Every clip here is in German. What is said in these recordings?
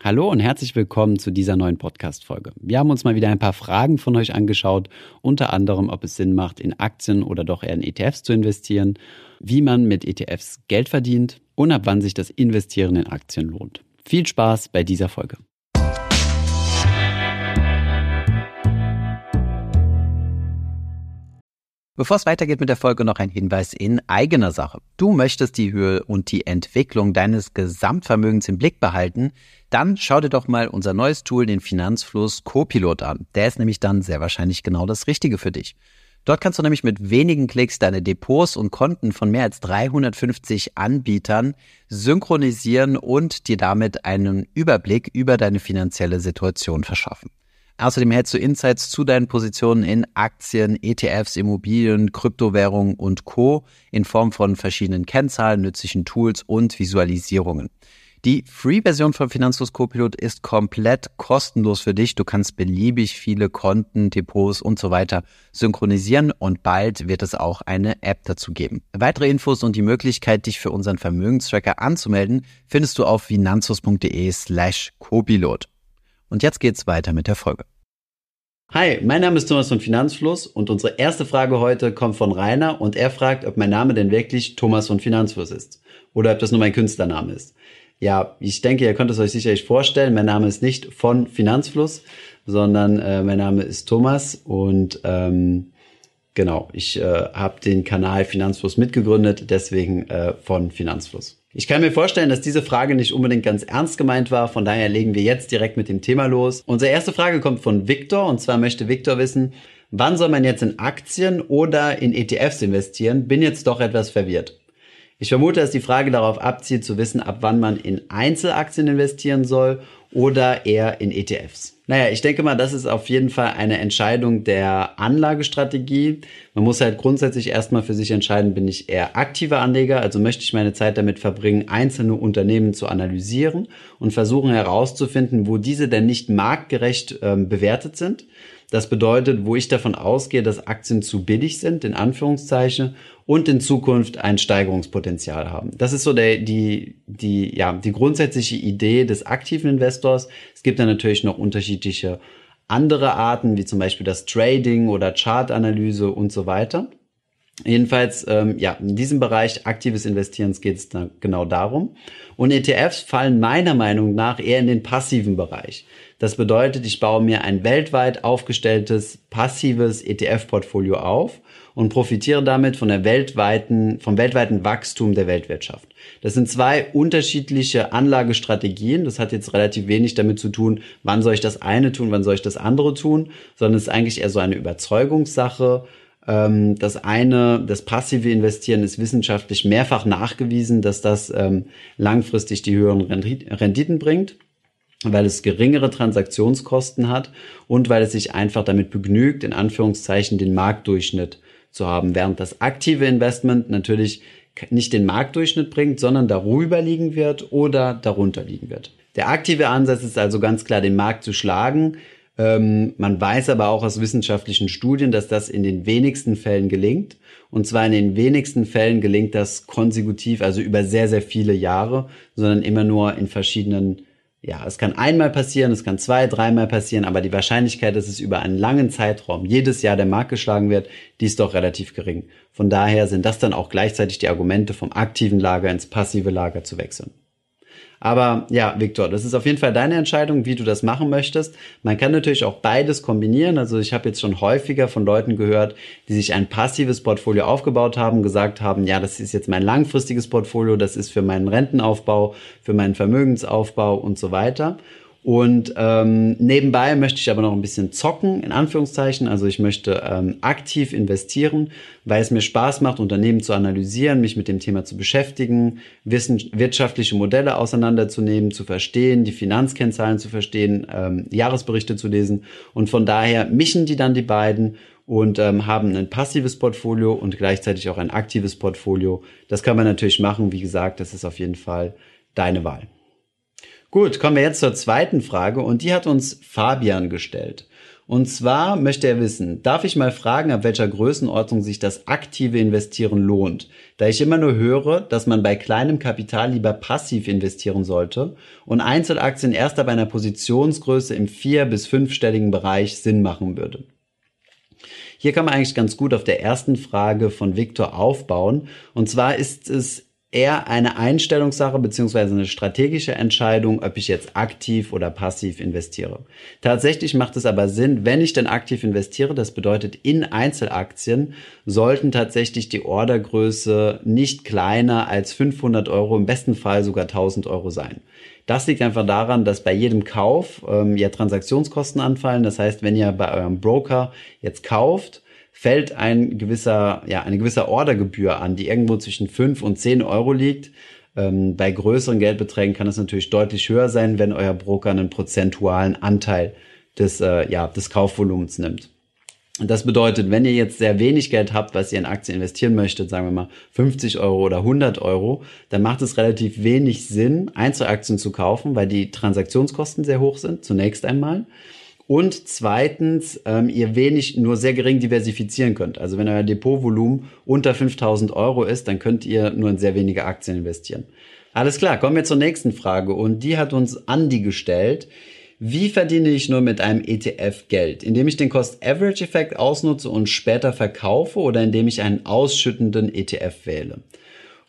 Hallo und herzlich willkommen zu dieser neuen Podcast-Folge. Wir haben uns mal wieder ein paar Fragen von euch angeschaut, unter anderem, ob es Sinn macht, in Aktien oder doch eher in ETFs zu investieren, wie man mit ETFs Geld verdient und ab wann sich das Investieren in Aktien lohnt. Viel Spaß bei dieser Folge. Bevor es weitergeht mit der Folge, noch ein Hinweis in eigener Sache. Du möchtest die Höhe und die Entwicklung deines Gesamtvermögens im Blick behalten, dann schau dir doch mal unser neues Tool, den Finanzfluss Copilot an. Der ist nämlich dann sehr wahrscheinlich genau das Richtige für dich. Dort kannst du nämlich mit wenigen Klicks deine Depots und Konten von mehr als 350 Anbietern synchronisieren und dir damit einen Überblick über deine finanzielle Situation verschaffen. Außerdem hältst du Insights zu deinen Positionen in Aktien, ETFs, Immobilien, Kryptowährungen und Co. in Form von verschiedenen Kennzahlen, nützlichen Tools und Visualisierungen. Die Free-Version von Finanzlos Copilot ist komplett kostenlos für dich. Du kannst beliebig viele Konten, Depots und so weiter synchronisieren und bald wird es auch eine App dazu geben. Weitere Infos und die Möglichkeit, dich für unseren Vermögenstracker anzumelden, findest du auf finanzlos.de slash Copilot. Und jetzt geht's weiter mit der Folge. Hi, mein Name ist Thomas von Finanzfluss und unsere erste Frage heute kommt von Rainer und er fragt, ob mein Name denn wirklich Thomas von Finanzfluss ist oder ob das nur mein Künstlername ist. Ja, ich denke, ihr könnt es euch sicherlich vorstellen, mein Name ist nicht von Finanzfluss, sondern äh, mein Name ist Thomas und ähm, genau, ich äh, habe den Kanal Finanzfluss mitgegründet, deswegen äh, von Finanzfluss. Ich kann mir vorstellen, dass diese Frage nicht unbedingt ganz ernst gemeint war, von daher legen wir jetzt direkt mit dem Thema los. Unsere erste Frage kommt von Victor und zwar möchte Victor wissen, wann soll man jetzt in Aktien oder in ETFs investieren? Bin jetzt doch etwas verwirrt. Ich vermute, dass die Frage darauf abzielt, zu wissen, ab wann man in Einzelaktien investieren soll oder eher in ETFs. Naja, ich denke mal, das ist auf jeden Fall eine Entscheidung der Anlagestrategie. Man muss halt grundsätzlich erstmal für sich entscheiden, bin ich eher aktiver Anleger, also möchte ich meine Zeit damit verbringen, einzelne Unternehmen zu analysieren und versuchen herauszufinden, wo diese denn nicht marktgerecht ähm, bewertet sind. Das bedeutet, wo ich davon ausgehe, dass Aktien zu billig sind, in Anführungszeichen, und in Zukunft ein Steigerungspotenzial haben. Das ist so der, die, die, ja, die grundsätzliche Idee des aktiven Investors. Es gibt dann natürlich noch unterschiedliche andere Arten, wie zum Beispiel das Trading oder Chartanalyse und so weiter. Jedenfalls, ähm, ja, in diesem Bereich aktives Investierens geht es genau darum. Und ETFs fallen meiner Meinung nach eher in den passiven Bereich. Das bedeutet, ich baue mir ein weltweit aufgestelltes passives ETF-Portfolio auf und profitiere damit von der weltweiten, vom weltweiten Wachstum der Weltwirtschaft. Das sind zwei unterschiedliche Anlagestrategien. Das hat jetzt relativ wenig damit zu tun, wann soll ich das eine tun, wann soll ich das andere tun, sondern es ist eigentlich eher so eine Überzeugungssache. Ähm, das eine, das passive Investieren ist wissenschaftlich mehrfach nachgewiesen, dass das ähm, langfristig die höheren Renditen bringt weil es geringere Transaktionskosten hat und weil es sich einfach damit begnügt, in Anführungszeichen den Marktdurchschnitt zu haben, während das aktive Investment natürlich nicht den Marktdurchschnitt bringt, sondern darüber liegen wird oder darunter liegen wird. Der aktive Ansatz ist also ganz klar, den Markt zu schlagen. Ähm, man weiß aber auch aus wissenschaftlichen Studien, dass das in den wenigsten Fällen gelingt. Und zwar in den wenigsten Fällen gelingt das konsekutiv, also über sehr, sehr viele Jahre, sondern immer nur in verschiedenen ja, es kann einmal passieren, es kann zwei, dreimal passieren, aber die Wahrscheinlichkeit, dass es über einen langen Zeitraum jedes Jahr der Markt geschlagen wird, die ist doch relativ gering. Von daher sind das dann auch gleichzeitig die Argumente, vom aktiven Lager ins passive Lager zu wechseln. Aber ja, Viktor, das ist auf jeden Fall deine Entscheidung, wie du das machen möchtest. Man kann natürlich auch beides kombinieren. Also ich habe jetzt schon häufiger von Leuten gehört, die sich ein passives Portfolio aufgebaut haben, gesagt haben, ja, das ist jetzt mein langfristiges Portfolio, das ist für meinen Rentenaufbau, für meinen Vermögensaufbau und so weiter. Und ähm, nebenbei möchte ich aber noch ein bisschen zocken, in Anführungszeichen. Also ich möchte ähm, aktiv investieren, weil es mir Spaß macht, Unternehmen zu analysieren, mich mit dem Thema zu beschäftigen, wissen, wirtschaftliche Modelle auseinanderzunehmen, zu verstehen, die Finanzkennzahlen zu verstehen, ähm, Jahresberichte zu lesen. Und von daher mischen die dann die beiden und ähm, haben ein passives Portfolio und gleichzeitig auch ein aktives Portfolio. Das kann man natürlich machen. Wie gesagt, das ist auf jeden Fall deine Wahl. Gut, kommen wir jetzt zur zweiten Frage und die hat uns Fabian gestellt. Und zwar möchte er wissen, darf ich mal fragen, ab welcher Größenordnung sich das aktive Investieren lohnt? Da ich immer nur höre, dass man bei kleinem Kapital lieber passiv investieren sollte und Einzelaktien erst ab einer Positionsgröße im vier- bis fünfstelligen Bereich Sinn machen würde. Hier kann man eigentlich ganz gut auf der ersten Frage von Victor aufbauen. Und zwar ist es eher eine Einstellungssache beziehungsweise eine strategische Entscheidung, ob ich jetzt aktiv oder passiv investiere. Tatsächlich macht es aber Sinn, wenn ich denn aktiv investiere, das bedeutet in Einzelaktien, sollten tatsächlich die Ordergröße nicht kleiner als 500 Euro, im besten Fall sogar 1000 Euro sein. Das liegt einfach daran, dass bei jedem Kauf ähm, ja Transaktionskosten anfallen. Das heißt, wenn ihr bei eurem Broker jetzt kauft, fällt ein gewisser, ja, eine gewisse Ordergebühr an, die irgendwo zwischen 5 und 10 Euro liegt. Ähm, bei größeren Geldbeträgen kann es natürlich deutlich höher sein, wenn euer Broker einen prozentualen Anteil des, äh, ja, des Kaufvolumens nimmt. Und das bedeutet, wenn ihr jetzt sehr wenig Geld habt, was ihr in Aktien investieren möchtet, sagen wir mal 50 Euro oder 100 Euro, dann macht es relativ wenig Sinn, Einzelaktien zu kaufen, weil die Transaktionskosten sehr hoch sind, zunächst einmal. Und zweitens, ähm, ihr wenig, nur sehr gering diversifizieren könnt. Also wenn euer Depotvolumen unter 5000 Euro ist, dann könnt ihr nur in sehr wenige Aktien investieren. Alles klar, kommen wir zur nächsten Frage. Und die hat uns Andy gestellt. Wie verdiene ich nur mit einem ETF Geld? Indem ich den Cost-Average-Effekt ausnutze und später verkaufe oder indem ich einen ausschüttenden ETF wähle?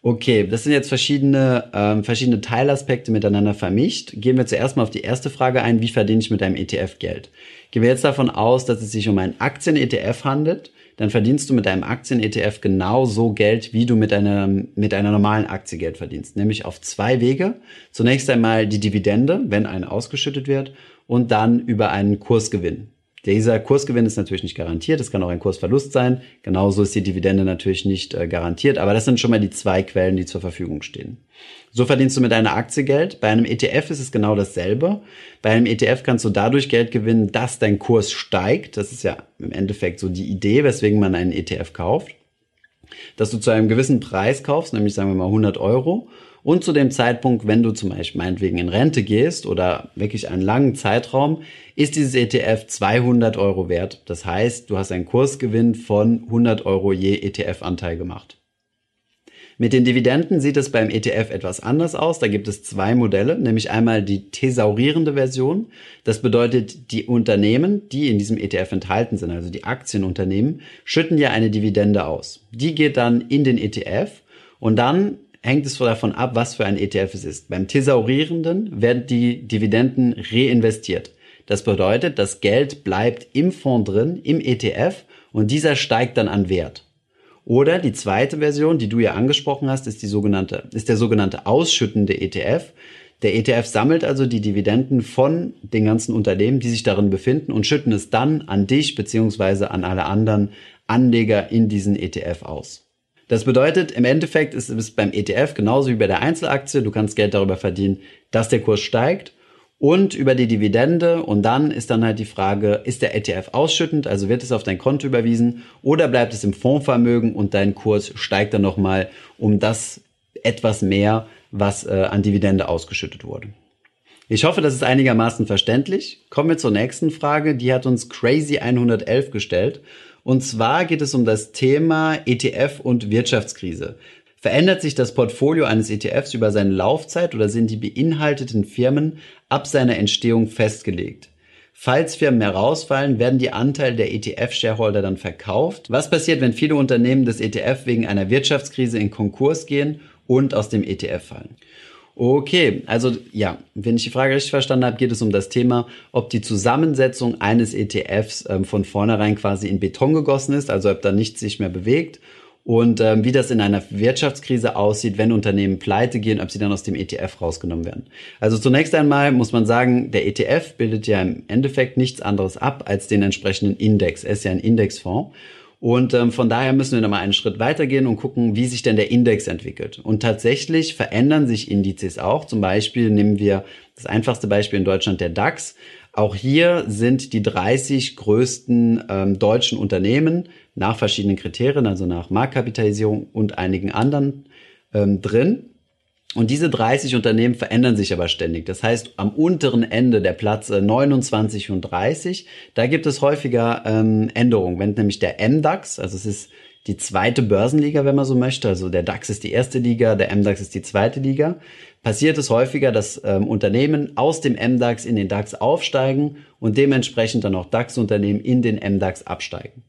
Okay, das sind jetzt verschiedene, ähm, verschiedene Teilaspekte miteinander vermischt. Gehen wir zuerst mal auf die erste Frage ein, wie verdiene ich mit einem ETF Geld? Gehen wir jetzt davon aus, dass es sich um einen Aktien-ETF handelt, dann verdienst du mit einem Aktien-ETF genauso Geld, wie du mit einer, mit einer normalen Aktie Geld verdienst. Nämlich auf zwei Wege. Zunächst einmal die Dividende, wenn eine ausgeschüttet wird, und dann über einen Kursgewinn. Dieser Kursgewinn ist natürlich nicht garantiert, es kann auch ein Kursverlust sein. Genauso ist die Dividende natürlich nicht äh, garantiert, aber das sind schon mal die zwei Quellen, die zur Verfügung stehen. So verdienst du mit einer Aktie Geld. Bei einem ETF ist es genau dasselbe. Bei einem ETF kannst du dadurch Geld gewinnen, dass dein Kurs steigt. Das ist ja im Endeffekt so die Idee, weswegen man einen ETF kauft. Dass du zu einem gewissen Preis kaufst, nämlich sagen wir mal 100 Euro und zu dem Zeitpunkt, wenn du zum Beispiel meinetwegen in Rente gehst oder wirklich einen langen Zeitraum, ist dieses ETF 200 Euro wert. Das heißt, du hast einen Kursgewinn von 100 Euro je ETF-Anteil gemacht. Mit den Dividenden sieht es beim ETF etwas anders aus. Da gibt es zwei Modelle, nämlich einmal die thesaurierende Version. Das bedeutet, die Unternehmen, die in diesem ETF enthalten sind, also die Aktienunternehmen, schütten ja eine Dividende aus. Die geht dann in den ETF und dann hängt es davon ab, was für ein ETF es ist. Beim Thesaurierenden werden die Dividenden reinvestiert. Das bedeutet, das Geld bleibt im Fonds drin, im ETF und dieser steigt dann an Wert. Oder die zweite Version, die du ja angesprochen hast, ist die sogenannte, ist der sogenannte ausschüttende ETF. Der ETF sammelt also die Dividenden von den ganzen Unternehmen, die sich darin befinden und schütten es dann an dich beziehungsweise an alle anderen Anleger in diesen ETF aus. Das bedeutet, im Endeffekt ist es beim ETF genauso wie bei der Einzelaktie. Du kannst Geld darüber verdienen, dass der Kurs steigt und über die Dividende. Und dann ist dann halt die Frage, ist der ETF ausschüttend, also wird es auf dein Konto überwiesen oder bleibt es im Fondsvermögen und dein Kurs steigt dann nochmal um das etwas mehr, was äh, an Dividende ausgeschüttet wurde. Ich hoffe, das ist einigermaßen verständlich. Kommen wir zur nächsten Frage. Die hat uns Crazy 111 gestellt. Und zwar geht es um das Thema ETF und Wirtschaftskrise. Verändert sich das Portfolio eines ETFs über seine Laufzeit oder sind die beinhalteten Firmen ab seiner Entstehung festgelegt? Falls Firmen herausfallen, werden die Anteile der ETF-Shareholder dann verkauft. Was passiert, wenn viele Unternehmen des ETF wegen einer Wirtschaftskrise in Konkurs gehen und aus dem ETF fallen? Okay, also ja, wenn ich die Frage richtig verstanden habe, geht es um das Thema, ob die Zusammensetzung eines ETFs ähm, von vornherein quasi in Beton gegossen ist, also ob da nichts sich mehr bewegt und ähm, wie das in einer Wirtschaftskrise aussieht, wenn Unternehmen pleite gehen, ob sie dann aus dem ETF rausgenommen werden. Also zunächst einmal muss man sagen, der ETF bildet ja im Endeffekt nichts anderes ab als den entsprechenden Index. Er ist ja ein Indexfonds. Und ähm, von daher müssen wir nochmal einen Schritt weitergehen und gucken, wie sich denn der Index entwickelt. Und tatsächlich verändern sich Indizes auch. Zum Beispiel nehmen wir das einfachste Beispiel in Deutschland, der DAX. Auch hier sind die 30 größten ähm, deutschen Unternehmen nach verschiedenen Kriterien, also nach Marktkapitalisierung und einigen anderen ähm, drin. Und diese 30 Unternehmen verändern sich aber ständig. Das heißt, am unteren Ende der Plätze 29 und 30, da gibt es häufiger ähm, Änderungen. Wenn nämlich der MDAX, also es ist die zweite Börsenliga, wenn man so möchte, also der DAX ist die erste Liga, der MDAX ist die zweite Liga, passiert es häufiger, dass ähm, Unternehmen aus dem MDAX in den DAX aufsteigen und dementsprechend dann auch DAX-Unternehmen in den MDAX absteigen.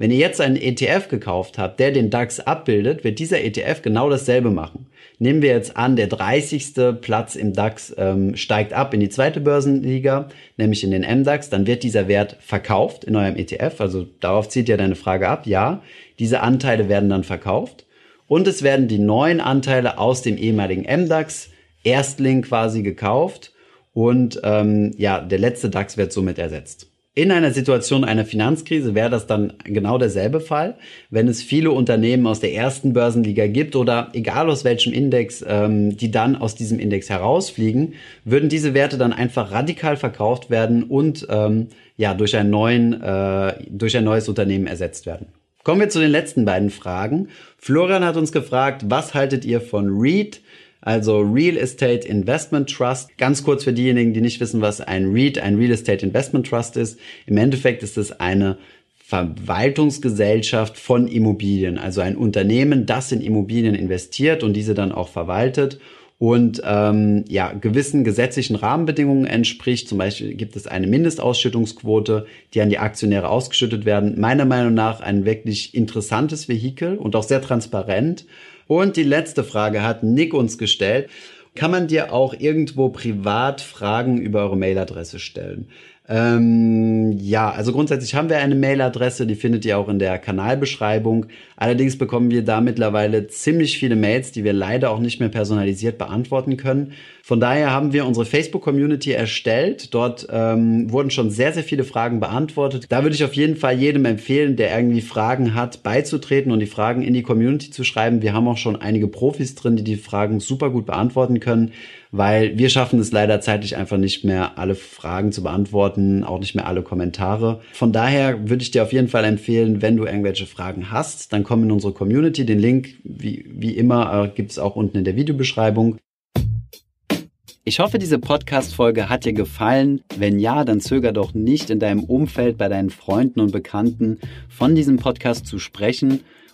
Wenn ihr jetzt einen ETF gekauft habt, der den DAX abbildet, wird dieser ETF genau dasselbe machen. Nehmen wir jetzt an, der 30. Platz im DAX ähm, steigt ab in die zweite Börsenliga, nämlich in den MDAX, dann wird dieser Wert verkauft in eurem ETF. Also darauf zieht ja deine Frage ab. Ja, diese Anteile werden dann verkauft und es werden die neuen Anteile aus dem ehemaligen MDAX Erstling quasi gekauft und ähm, ja, der letzte DAX wird somit ersetzt. In einer Situation einer Finanzkrise wäre das dann genau derselbe Fall, wenn es viele Unternehmen aus der ersten Börsenliga gibt oder egal aus welchem Index, ähm, die dann aus diesem Index herausfliegen, würden diese Werte dann einfach radikal verkauft werden und ähm, ja durch ein neuen äh, durch ein neues Unternehmen ersetzt werden. Kommen wir zu den letzten beiden Fragen. Florian hat uns gefragt, was haltet ihr von REIT? Also Real Estate Investment Trust. Ganz kurz für diejenigen, die nicht wissen, was ein REIT, ein Real Estate Investment Trust ist. Im Endeffekt ist es eine Verwaltungsgesellschaft von Immobilien, also ein Unternehmen, das in Immobilien investiert und diese dann auch verwaltet und ähm, ja gewissen gesetzlichen Rahmenbedingungen entspricht. Zum Beispiel gibt es eine Mindestausschüttungsquote, die an die Aktionäre ausgeschüttet werden. Meiner Meinung nach ein wirklich interessantes Vehikel und auch sehr transparent. Und die letzte Frage hat Nick uns gestellt. Kann man dir auch irgendwo privat Fragen über eure Mailadresse stellen? Ähm, ja, also grundsätzlich haben wir eine Mailadresse, die findet ihr auch in der Kanalbeschreibung. Allerdings bekommen wir da mittlerweile ziemlich viele Mails, die wir leider auch nicht mehr personalisiert beantworten können. Von daher haben wir unsere Facebook-Community erstellt. Dort ähm, wurden schon sehr, sehr viele Fragen beantwortet. Da würde ich auf jeden Fall jedem empfehlen, der irgendwie Fragen hat, beizutreten und die Fragen in die Community zu schreiben. Wir haben auch schon einige Profis drin, die die Fragen super gut beantworten können weil wir schaffen es leider zeitlich einfach nicht mehr, alle Fragen zu beantworten, auch nicht mehr alle Kommentare. Von daher würde ich dir auf jeden Fall empfehlen, wenn du irgendwelche Fragen hast, dann komm in unsere Community. Den Link, wie, wie immer, äh, gibt es auch unten in der Videobeschreibung. Ich hoffe, diese Podcast-Folge hat dir gefallen. Wenn ja, dann zöger doch nicht in deinem Umfeld bei deinen Freunden und Bekannten von diesem Podcast zu sprechen